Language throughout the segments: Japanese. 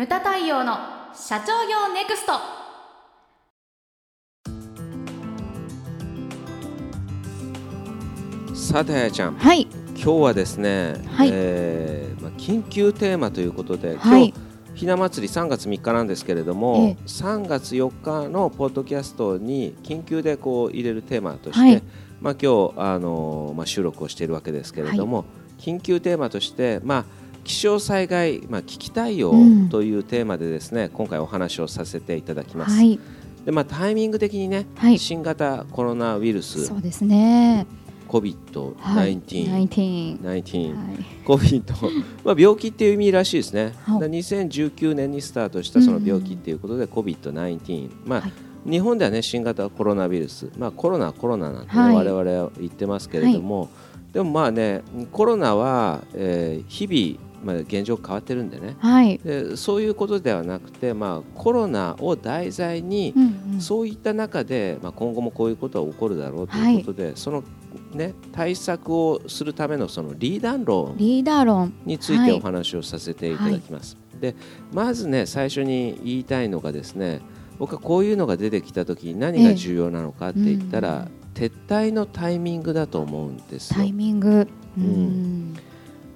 ムタ太陽の社長業ネクスト。さてあやちゃん。はい。今日はですね、はい。えーまあ、緊急テーマということで、はい。今日ひな祭り3月3日なんですけれども、ええ。3月4日のポッドキャストに緊急でこう入れるテーマとして、はい。まあ、今日、あのーまあ、収録をしているわけですけれども、緊急テーマとして、まあ、気象災害、まあ、危機対応うんというテーマでですね、今回お話をさせていただきます。はい。でまあ、タイミング的にね、はい。新型コロナウイルスそうですね。はい COVID-19、19 19はい。COVID まあ病気っていう意味らしいですね。はい。だから2019年にスタートしたその病気っていうことで COVID-19、まあはい。日本ではね新型コロナウイルス、まあコロナコロナなんて、ねはい。我々は言ってますけれども、でもまあねコロナは、えー日々まあ現状変わってるんでね。はい。でそういうことではなくて、まあ、コロナを題材に、うんうん。そういった中で、まあ、今後もこういうことは起こるだろうということで、その、ね、対策をするためのそのリーダー論リーダー論。についはい。てお話をさせていただきます。でまずね最初に言いたいのがですね僕はこういうのが出てきた時に何が重要なのかって言ったら、撤退のタイミングだと思うんですよ。タイ。ミング。ううんん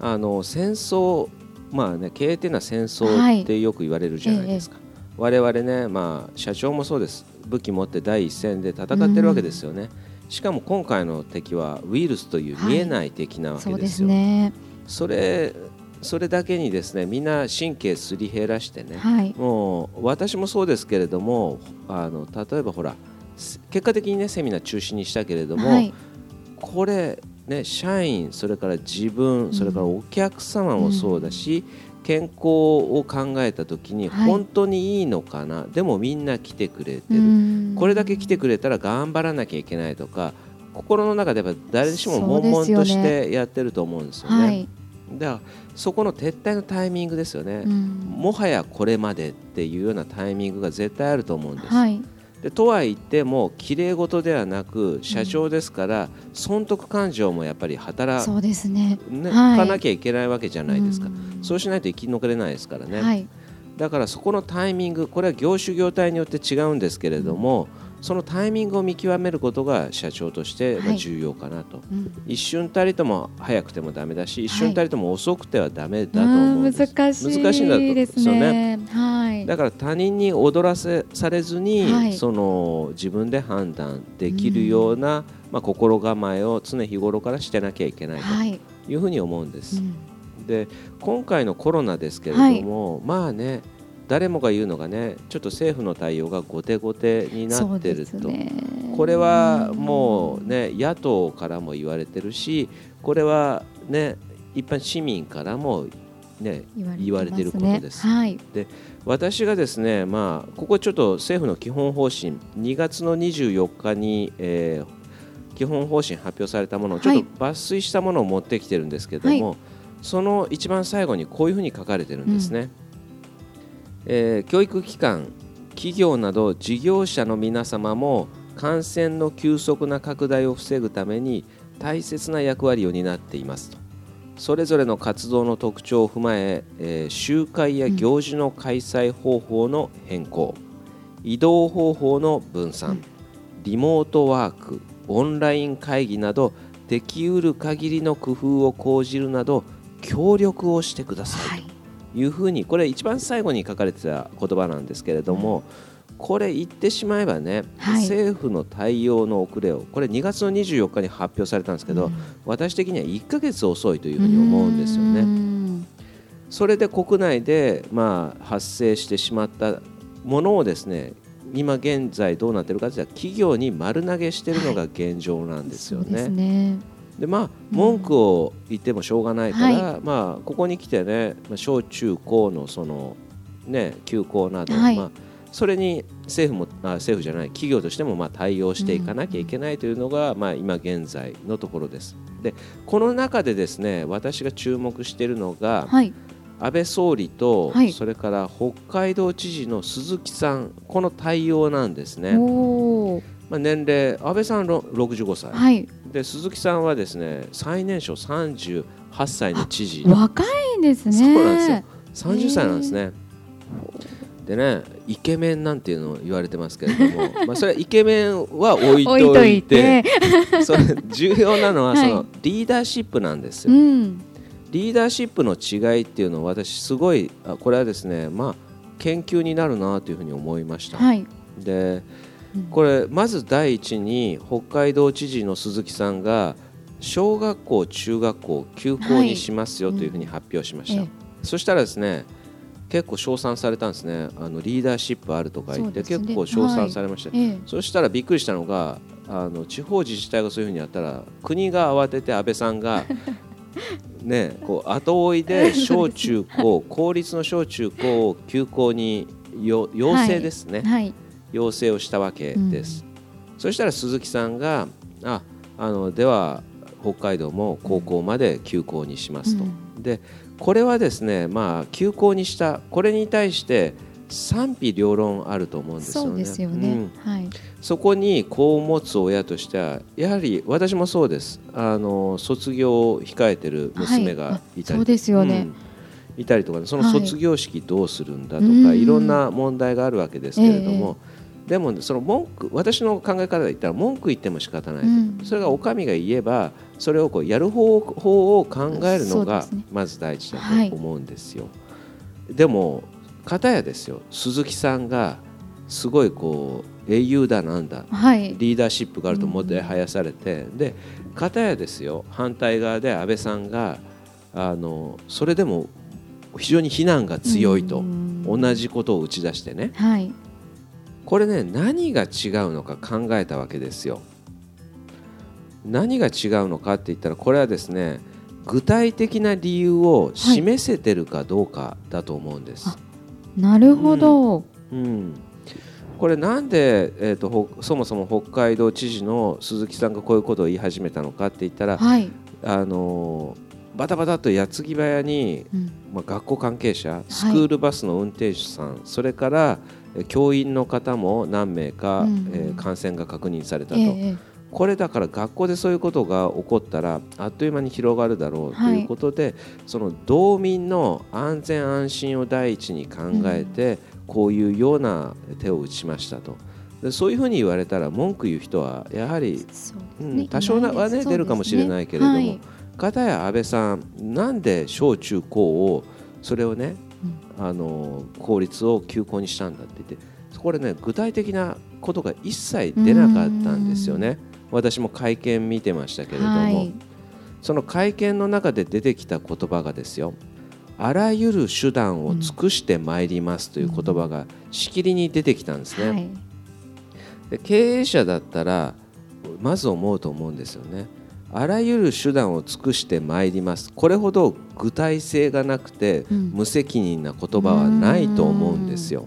あの戦争まあね経営っていうのは戦はい。争ってよく言われるじゃないですか。我々ねまあ社長もそうです。武器持って第一線で戦ってるわけですよね。しかも今回の敵はウイルスという見えない敵なわけですよ。ね。それそれだけにですねみんな神経すり減らしてね、はい。もう私もそうですけれどもあの例えばほらす結果的にねセミナー中止にしたけれども、はい。これね社員それから自分それからお客様もそうだし、健康を考えた時にはい。本当にいいのかな、でもみんな来てくれてうる、ん。これだけ来てくれたら頑張らなきゃいけないとか心の中でやっぱ誰しも悶々としてやってると思うんですよね。はい。だからそこの撤退のタイミングですよね、うん。もはやこれまでっていうようなタイミングが絶対あると思うんです。はいでとは言っても綺麗事ではなく社長ですから、損得感情もやっぱり働そうですね。ねはい。かなきゃいけないわけじゃないですか、うん。そうしないと生き残れないですからね、はい。だからそこのタイミングこれは業種業態によって違うんですけれども、そのタイミングを見極めることが社長として重要かなと、うん。一瞬たりとも早くてもダメだし一瞬たりとも遅くてはダメだとあ思うんです、ー難しい難しいんだとでですすよね。はいだから他人に踊らせされずに、はい。その自分で判断できるような、まあ、心構えを常日頃からしてなきゃいけないはい。というふうに思うんです。うん。で今回のコロナですけれども、まあね誰もが言うのがねちょっと政府の対応が後手後手になってると、すね。これはもうね野党からも言われてるしこれはね一般市民からもね言われてることです。はい。私がですね、まあ、ここちょっと政府の基本方針2月の24日に、えー基本方針発表されたものをちょっと抜粋したものを持ってきてるんですけども、その一番最後にこういうふうに書かれてるんですね、えー教育機関企業など事業者の皆様も感染の急速な拡大を防ぐために大切な役割を担っていますとそれぞれの活動の特徴を踏まええー集会や行事の開催方法の変更、移動方法の分散、リモートワークオンライン会議などできうる限りの工夫を講じるなど協力をしてください、というふうにこれ一番最後に書かれてた言葉なんですけれども、これ言ってしまえばね、はい。政府の対応の遅れをこれ2月の24日に発表されたんですけど、うん。私的には1ヶ月遅いというふうに思うんですようね。ん。それで国内で、まあ、発生してしまったものをですね今現在どうなっているかというと企業に丸投げしているのが現状なんですよね。ね。でまあ文句を言ってもしょうがないから、まあここに来てね、まあ、小中高のそのね休校など、はい。まあそれに政府もあ政府じゃない企業としてもまあ対応していかなきゃいけないというのが、まあ今現在のところです。でこの中でですね私が注目しているのが、はい。安倍総理と、はい。それから北海道知事の鈴木さんこの対応なんですね。まあ、年齢安倍さんろ65歳、はい。で鈴木さんはですね最年少38歳の知事。若いですね。そうなんですよ。30歳なんですね。でねイケメンなんていうのを言われてますけれども まあそれはイケメンは置いといて それ重要なのははい。そのリーダーシップなんですうよ、ん。リーダーシップの違いっていうのを私すごいあこれはですねまあ研究になるなというふうに思いました、はい。でうん。これまず第一に北海道知事の鈴木さんが小学校中学校休校にしますよというふうに発表しました、ええそしたらですね結構称賛されたんですね。あのリーダーシップあるとか言って、ね。結構称賛されました、ええ。そしたらびっくりしたのがあの地方自治体がそういうふうにやったら国が慌てて安倍さんが ねこう後追いで小中高公立の小中高を休校によ要請ですね、はい。要請をしたわけです、そしたら鈴木さんがああのでは北海道も高校まで休校にしますと、うでこれはですねまあ休校にしたこれに対して賛否両論あると思うんですよね。そうですようん。ねはい。そこに子を持つ親としてはやはり私もそうです。あの卒業を控えてる娘がい。たり、はいあそうですよね。うん。いたりとかね。そのはい。卒業式どうするんだとか、うん。いろんな問題があるわけですけれども、でもその文句私の考え方で言ったら文句言っても仕方ない。と、うん。それがお上が言えばそれをこうやる方法を考えるのがまず第一だはいと思うんですよ。でも片やですよ。鈴木さんがすごいこう英雄だなんだはい。リーダーシップがあるともてはやされて、で片やですよ。反対側で安倍さんがあのそれでも非常に非難が強いとうん。同じことを打ち出してね。はいこれね何が違うのか考えたわけですよ。何が違うのかって言ったらこれはですね具体的な理由を示せてるかどうかだと思うんです。あなるほどうん、これなんで、えー、とほそもそも北海道知事の鈴木さんがこういうことを言い始めたのかって言ったら、はいあのーバタバタと矢継ぎ早に、うん。まあ、学校関係者スクールバスの運転手さん、それからえ教員の方も何名か、うん。えー感染が確認されたと、ええこれだから学校でそういうことが起こったらあっという間に広がるだろうということで、その道民の安全安心を第一に考えて、こういうような手を打ちましたと。でそういうふうに言われたら文句言う人はやはり、ねう。ん多少なはね。出るかもしれないけれども、はい片や安倍さんなんで小中高をそれをね、あの公立を休校にしたんだって言ってこれね具体的なことが一切出なかったんですよね。私も会見見てましたけれども、はいその会見の中で出てきた言葉がですよあらゆる手段を尽くしてまいりますという言葉がしきりに出てきたんですね。はいで経営者だったらまず思うと思うんですよね。あらゆる手段を尽くしてまいります。これほど具体性がなくて、うん。無責任な言葉はないと思うんですよ。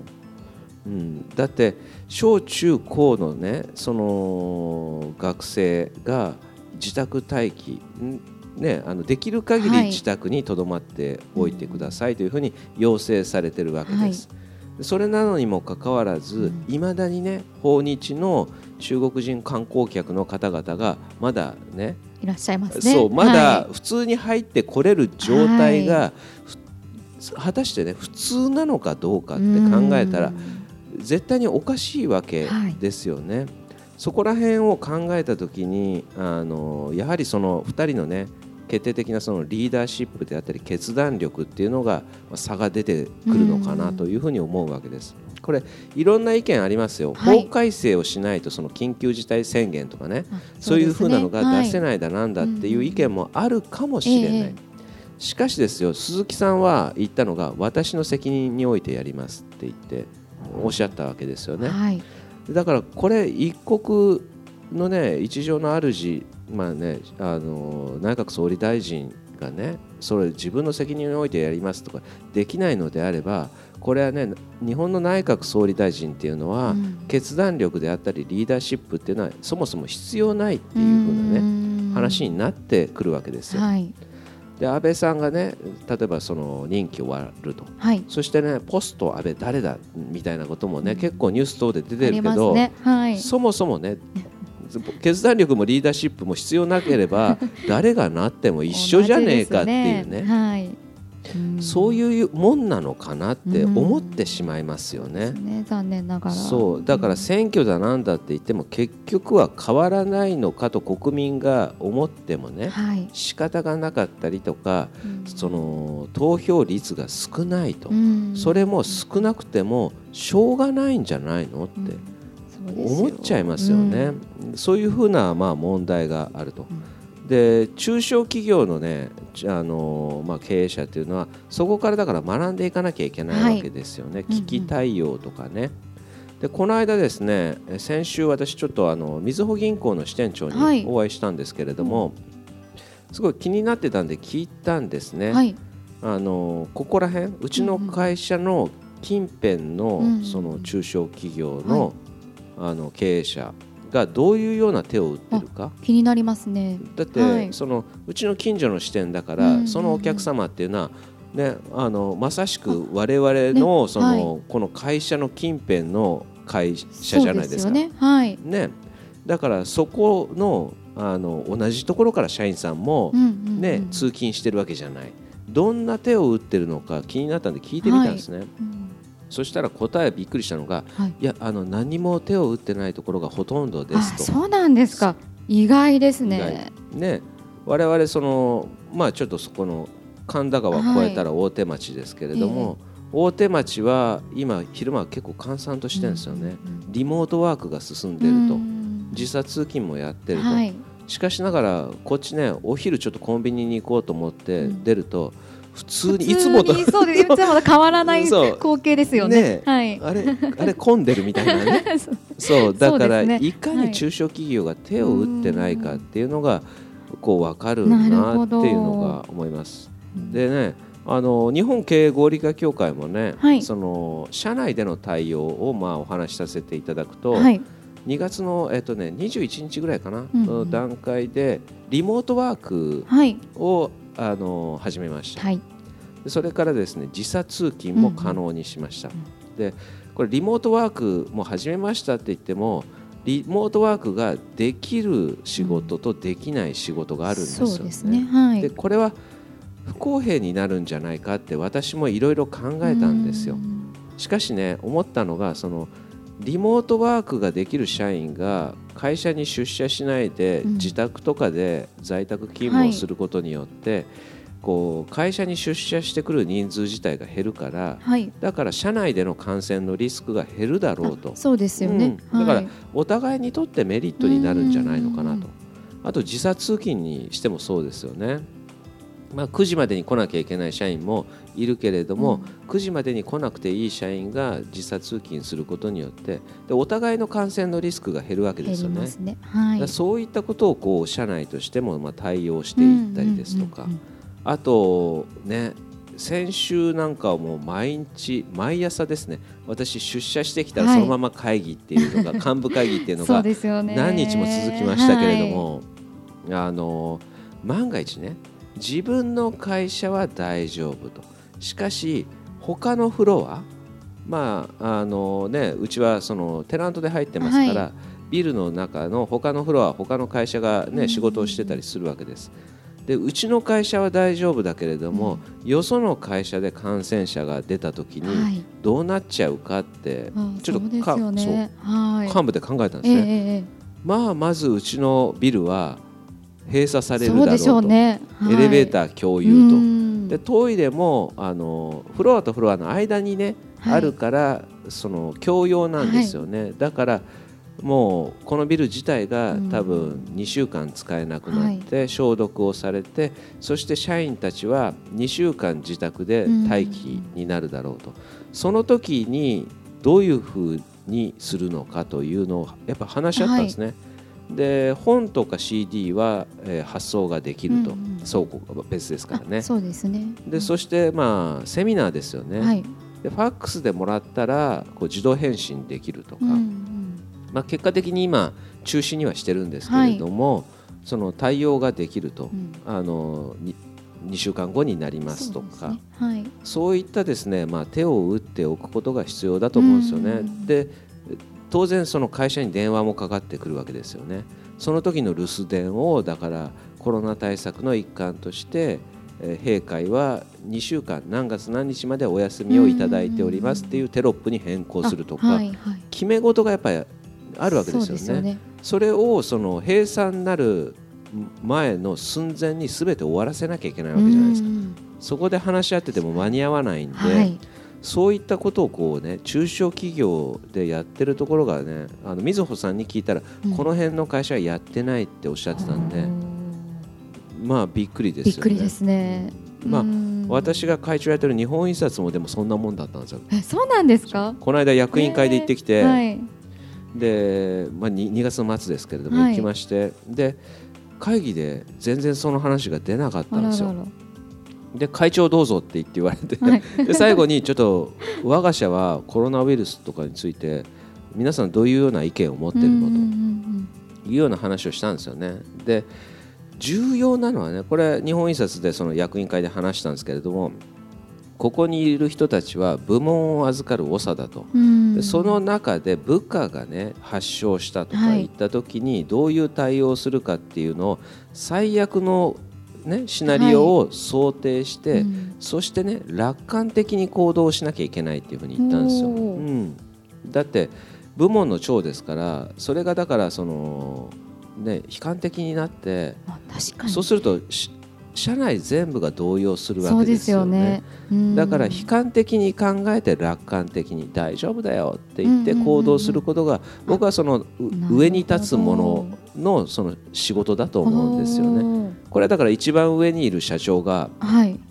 うん、だって小中高のねその学生が自宅待機ん？ね、あのできる限りはい。自宅にとどまっておいてくださいというふうに要請されてるわけです。それなのにもかかわらずうん。だにね訪日の中国人観光客の方々がまだねいらっしゃいますね。そうまはだ普通に入ってこれる状態が、ふ果たしてね普通なのかどうかって考えたら絶対におかしいわけですよね。そこら辺を考えた時にあのやはりその2人のね決定的なそのリーダーシップであったり決断力っていうのがまあ差が出てくるのかなというふうに思うわけです。これいろんな意見ありますよ、はい。法改正をしないとその緊急事態宣言とかねあそういうふうなのが出せいないだなんだっていう意見もあるかもしれない、ええしかしですよ鈴木さんは言ったのが私の責任においてやりますって言っておっしゃったわけですよね、はい。だからこれ一国のね一条の主まあねあの内閣総理大臣がねそれ自分の責任においてやりますとかできないのであればこれはね日本の内閣総理大臣っていうのは、うん。決断力であったりリーダーシップっていうのはそもそも必要ないっていうふうなねね話になってくるわけですよ。はい。で安倍さんがね例えばその任期終わると。はい。そしてねポスト安倍誰だみたいなこともね、うん。結構ニュース等で出てるけど、ね。はい。そもそもね決断力もリーダーシップも必要なければ 誰がなっても一緒じゃねえかっていうね。ね。はい。うん。そういうもんなのかなって思ってしまいますよね。ね。残念ながら。そう。だから選挙だなんだって言っても結局は変わらないのかと国民が思ってもね、はい。仕方がなかったりとかうん。その投票率が少ないと、うん。それも少なくてもしょうがないんじゃないのって思っちゃいますよね。そういうふうなまあ問題があると。で中小企業のねちあのまあ、経営者っていうのはそこからだから学んでいかなきゃいけないわけですよね、うんうん。危機対応とかね。でこの間ですねえ先週私ちょっとあのみずほ銀行の支店長はい。にお会いしたんですけれども、すごい気になってたんで聞いたんですね。はい。あのここら辺うちの会社の近辺の,、うんうんその中小企業の,、あの経営者がどういうような手を打ってるか。気になりますね。だって、はい。そのうちの近所の支店だから、うんそのお客様っていうのは、ね、あのまさしく我々の,、ねそのはいこの会社の近辺の会社じゃないですか。ね。はい。ね、だからそこのあの同じところから社員さんも、うんうんうん。ね通勤してるわけじゃない。どんな手を打ってるのか気になったんで聞いてみたんですね、うんそしたら答えびっくりしたのがはい。いやあの何も手を打ってないところがほとんどであすと。そうなんですか。意外ですね。ね我々そのまあちょっとそこの神田川を越えたら大手町ですけれども、大手町は今昼間は結構閑散としてるんですよね、リモートワークが進んでると、うん。時差通勤もやってると、はい。しかしながらこっちねお昼ちょっとコンビニに行こうと思って出ると、普通にいつもと。そうです。いつもと変わらない光景ですよね。ねはい。あれあれ混んでるみたいなね。そう。だから、ね。いかに中小企業が手を打ってないかっていうのがこう分かるなっていうのが思います。でねあの日本経営合理化協会もね、はい。その社内での対応をまあお話しさせていただくと、はい。2月の、えっとね、21日ぐらいかな、うんうん。の段階でリモートワークはい。をあの始めました、はい。でそれからですね時差通勤も可能にしました、でこれリモートワークも始めましたって言ってもリモートワークができる仕事とできない仕事があるんですよ。ね。そうですね。はい。でこれは不公平になるんじゃないかって私もいろいろ考えたんですよ。う。ん。しかしね思ったのがそのリモートワークができる社員が会社に出社しないで、うん。自宅とかで在宅勤務をすることによって、こう会社に出社してくる人数自体が減るからはい。だから社内での感染のリスクが減るだろうと。あそうですよね。うん。だからはいお互いにとってメリットになるんじゃないのかなうんとあと時差通勤にしてもそうですよね。まあ、9時までに来なきゃいけない社員もいるけれども、9時までに来なくていい社員が時差通勤することによってでお互いの感染のリスクが減るわけですよね。ね。はい。そういったことをこう社内としてもまあ対応していったりですとか、うんうんうんあとね先週なんかはもう毎日毎朝ですね私出社してきたらはい。そのまま会議っていうのが、幹部会議っていうのが何日も続きましたけれども、あの万が一ね自分の会社は大丈夫としかし他のフロアまああのねうちはそのテナントで入ってますから、はビルの中の他のフロア他の会社がね、うん。仕事をしてたりするわけです。でうちの会社は大丈夫だけれども、よその会社で感染者が出た時にはい。どうなっちゃうかって、あちょっとそうですかよね。はい。幹部で考えたんですええね。ええ。まあまずうちのビルは閉鎖されるだろうと。ね。エレベーーター共有と。でトイレもあのフロアとフロアの間にね、あるからその共用なんですよね、だからもうこのビル自体がうん。多分2週間使えなくなって消毒をされて、そして社員たちは2週間自宅で待機になるだろうと、その時にどういうふうにするのかというのをやっぱ話し合ったんですね。で本とか CD は、えー発送ができると、うんうん倉庫が別ですからね。あそうですね。でそしてまあセミナーですよね、はい。でファックスでもらったらこう自動返信できるとか、うんうん。まあ、結果的に今中止にはしてるんですけれども、その対応ができると、うん。あのに2週間後になりますとか。ね。はい。そういったですね、まあ、手を打っておくことが必要だと思うんですよね。うん。で当然その会社に電話もかかってくるわけですよね。その時の留守電をだからコロナ対策の一環として、えー閉会は2週間何月何日までお休みをいただいておりますっていうテロップに変更するとか、はいはい決め事がやっぱりあるわけですよね。それをその閉鎖になる前の寸前に全て終わらせなきゃいけないわけじゃないですか。うんそこで話し合ってても間に合わないんで、はいそういったことをこうね中小企業でやってるところがねあのみずほさんに聞いたら、うん。この辺の会社はやってないっておっしゃってたんで、まあびっくりですよね。びっくりですね。まあうん。私が会長やってる日本印刷もでもそんなもんだったんですよ。えそうなんですか？この間役員会で行ってきて、はい。で、まあ、2, 2月の末ですけれどもはい。行きまして、で会議で全然その話が出なかったんですよ。あらららで会長どうぞって言って言われて、はい で最後にちょっと我が社はコロナウイルスとかについて皆さんどういうような意見を持ってるのというような話をしたんですよね。で重要なのはねこれ日本印刷でその役員会で話したんですけれどもここにいる人たちは部門を預かる長だと。その中で部下がね発症したとかはい言った時にどういう対応をするかっていうのを最悪の、ね、シナリオを想定して、うん。そしてね楽観的に行動しなきゃいけないっていうふうに言ったんですよ。うん、だって部門の長ですからそれがだからその、ね、悲観的になってそうするとし社内全部が動揺するわけですすよね。よね。うん。だから悲観的に考えて楽観的に大丈夫だよって言って行動することが僕はその上に立つもののその仕事だと思うんですよね。これはだから一番上にいる社長が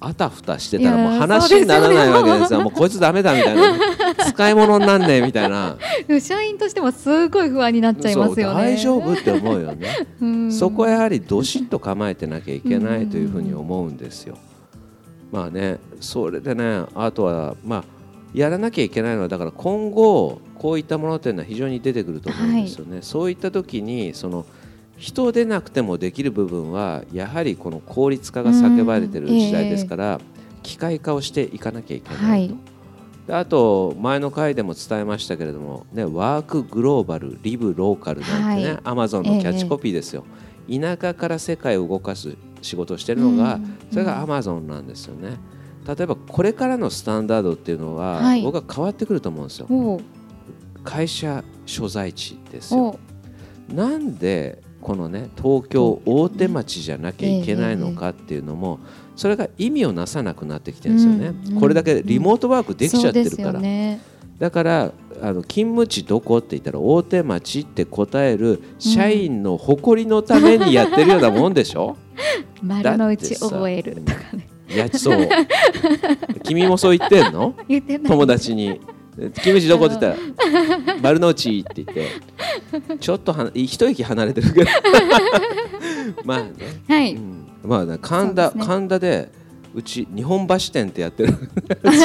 あたふたしてたらもう話にならないわけですよ。もうこいつダメだみたいな使い物になんねえみたいな。社員としてもすごい不安になっちゃいますよね大丈夫って思うよね。うんそこはやはりどしっと構えてなきゃいけないというふうに思うんですよ。まあね、それでね、あとは、まあ、やらなきゃいけないのは、だから今後、こういったものというのは非常に出てくると思うんですよね。そういった時に、その人でなくてもできる部分は、やはりこの効率化が叫ばれている時代ですから、機械化をしていかなきゃいけないと。はいであと前の回でも伝えましたけれども、ね、ワークグローバル、リブローカルなんてね、はいアマゾンのキャッチコピーですよ、田舎から世界を動かす仕事をしているのが、うんそれがアマゾンなんですよね。例えばこれからのスタンダードっていうのは、はい僕は変わってくると思うんですよ。会社所在地ですおよ。うなんでこのね東京大手町じゃなきゃいけないのかっていうのも、それが意味をなさなくなってきてるんですよね、うんうん。これだけリモートワークできちゃってるから、よね。だからあの勤務地どこって言ったら大手町って答える社員の誇りのためにやってるようなもんでしょ、丸の内覚えるとかね。いやそう。君もそう言ってんの？友達に「勤務地どこ?」って言ったら「丸の内」って言ってちょっとは一息離れてるけど。まあね、はい。うん、まあね神田、ね。神田でうち日本橋店ってやってる。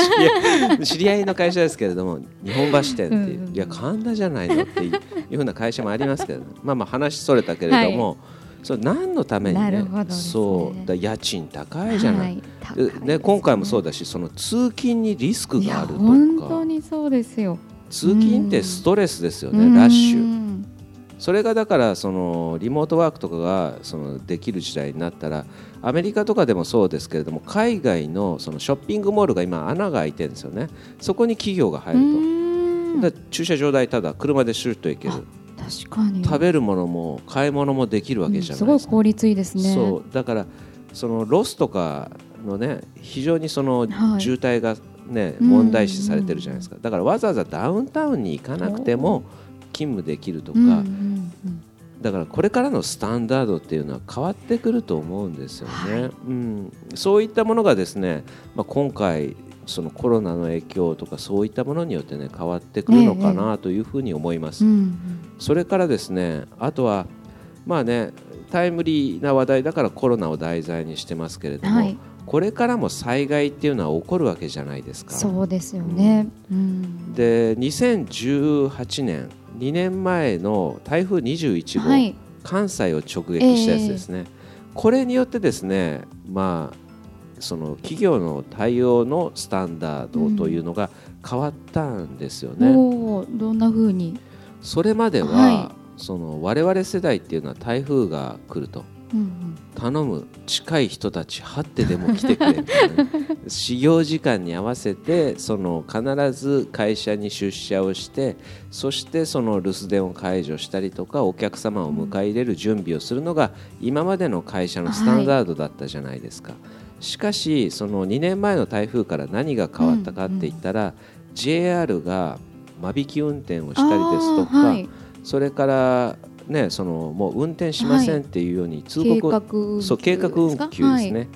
知り合いの会社ですけれども日本橋店っていう,、いや神田じゃないのっていういうふうな会社もありますけど、まあまあ話それたけれども、それ何のためにねね。そうだ家賃高いじゃない、はいね、今回もそうだしその通勤にリスクがあると本当かにそうですよ。通勤ってストレスですよね、うん。ラッシュ。うんそれがだからそのリモートワークとかがそのできる時代になったらアメリカとかでもそうですけれども海外のそのショッピングモールが今穴が開いてるんですよね。そこに企業が入るうん。とだ駐車場代ただ車でシュッと行ける確かに。食べるものも買い物もできるわけじゃすないですか、ごい効率いいですね。そうだからそのロスとかのね非常にそのはい。渋滞がね、うん問題視されてるじゃないですか。だからわざわざダウンタウンに行かなくても勤務できるとか、うんうんうん。だからこれからのスタンダードっていうのは変わってくると思うんですよね。はい。うん、そういったものがですね、まあ、今回そのコロナの影響とかそういったものによってね変わってくるのかなというふうに思います。うんそれからですねあとはまあねタイムリーな話題だからコロナを題材にしてますけれども、はい。これからも災害っていうのは起こるわけじゃないですか。そうですよね。うん。で2018年2年前の台風21号、はい。関西を直撃したやつですね、これによってですね、まあ、その企業の対応のスタンダードというのが変わったんですよね。おーどんな風に？それまでは、はその我々世代っていうのは台風が来ると。うん頼む近い人たち張ってでも来てくれみたいな。始業時間に合わせてその必ず会社に出社をしてそしてその留守電を解除したりとかお客様を迎え入れる準備をするのが今までの会社のスタンダードだったじゃないですか、しかしその2年前の台風から何が変わったかって言ったら、JR が間引き運転をしたりですとか、はい。それからねそのもう運転しませんっていうように通告を、計画運休そう計画運休ですね、はい。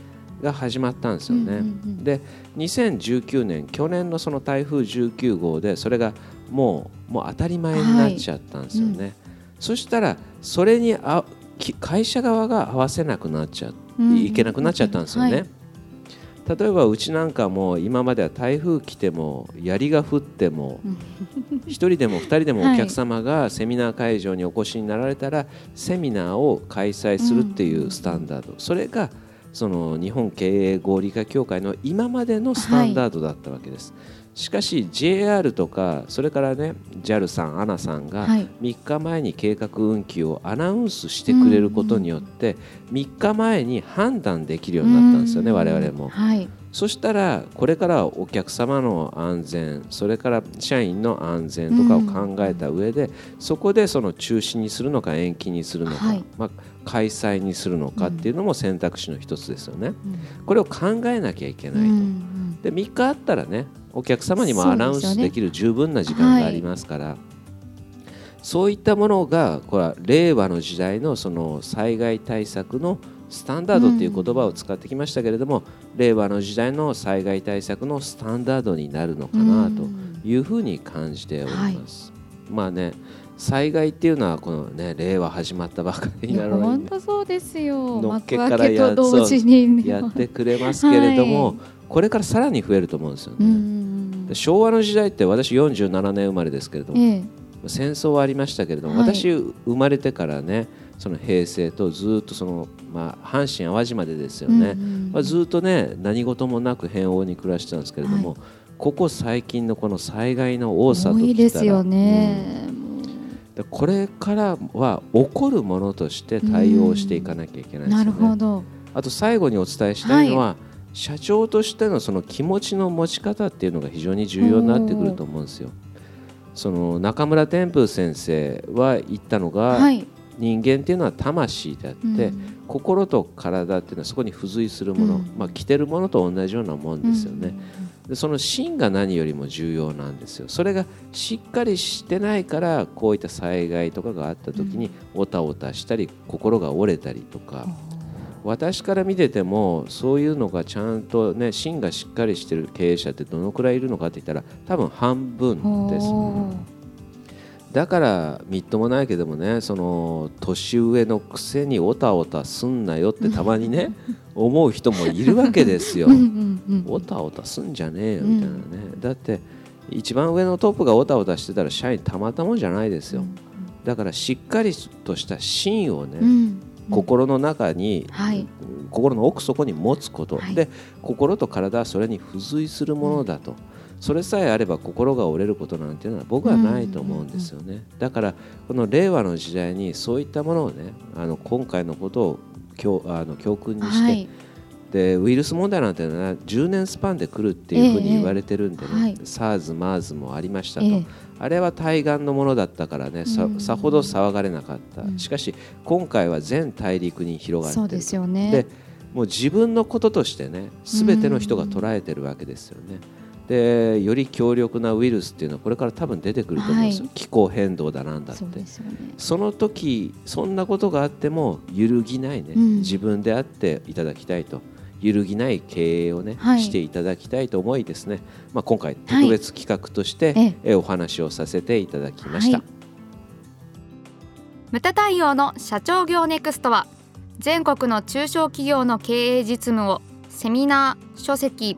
が始まったんですよね。うんうんうんで2019年去年のその台風19号でそれがもうもう当たり前になっちゃったんですよね。そしたらそれにあき会社側が合わせなくなっちゃうんいけなくなっちゃったんですよね。はい例えばうちなんかも今までは台風来ても槍が降っても 1人でも2人でもお客様がセミナー会場にお越しになられたらセミナーを開催するっていうスタンダード。それがその日本経営合理化協会の今までのスタンダードだったわけです。しかし JR とかそれからね JAL さん ANA さんがはい。3日前に計画運休をアナウンスしてくれることによって3日前に判断できるようになったんですよねうん。我々も。はい。そしたらこれからはお客様の安全それから社員の安全とかを考えた上で、そこでその中止にするのか延期にするのか、はい。まあ、開催にするのかっていうのも選択肢の一つですよね。うんこれを考えなきゃいけないと。うんで3日あったらねお客様にもアナウンスできる十分な時間がありますから。そういったものがこれは令和の時代のその災害対策のスタンダードっていう言葉を使ってきましたけれども、令和の時代の災害対策のスタンダードになるのかなというふうに感じております。まあね災害っていうのはこのね令和始まったばかりなのに本当そうですよ。のっけ幕からやと同時に。やってくれますけれども、はい。これからさらに増えると思うんですよね。昭和の時代って私47年生まれですけれども、ええ。戦争はありましたけれども、はい。私生まれてからねその平成とずっとその、まあ、阪神・淡路までですよね、うんうんまあ、ずっとね何事もなく平穏に暮らしてたんですけれども、はここ最近のこの災害の多さと多きたらいですよね、うんでこれからは起こるものとして対応していかなきゃいけないですなよね。るほど。あと最後にお伝えしたいのは、社長としてのその気持ちの持ち方っていうのが非常に重要になってくると思うんですよ。その中村天風先生は言ったのが、はい。人間っていうのは魂であって、うん。心と体っていうのはそこに付随するもの、うん。まあ、着てるものと同じようなもんですよね。でその芯が何よりも重要なんですよ。それがしっかりしてないからこういった災害とかがあった時におたおたしたり心が折れたりとか。私から見ててもそういうのがちゃんとね芯がしっかりしてる経営者ってどのくらいいるのかって言ったら多分半分ですほだからみっともないけどもねその年上のくせにおたおたすんなよってたまにね思う人もいるわけですよ。ううんうんうん。おたおたすんじゃねえよみたいなね、だって一番上のトップがおたおたしてたら社員たまったもんじゃないですよ、だからしっかりとした芯をね、うん。心の中に、はい。心の奥底に持つこと、はい。で心と体はそれに付随するものだと、それさえあれば心が折れることなんていうのは僕はないと思うんですよね、だからこの令和の時代にそういったものをねあの今回のことを教あの教訓にして、はい。でウイルス問題なんていうのは10年スパンで来るっていうふうに言われてるんでね、ええはい。SARS、MERS もありましたと、ええ。あれは対岸のものだったからねさうんさほど騒がれなかった、うん。しかし今回は全大陸に広がってるそうですよね。でもう自分のこととしてね全ての人が捉えてるわけですよね。でより強力なウイルスっていうのはこれから多分出てくると思うんですよ、はい。気候変動だなんだって。そね。その時そんなことがあっても揺るぎないね、うん。自分であっていただきたいと。揺るぎない経営をね、はい。していただきたいと思いですね、まあ、今回特別企画として、ええ。えお話をさせていただきました。はい。対応の社長業ネクストは全国の中小企業の経営実務をセミナー書籍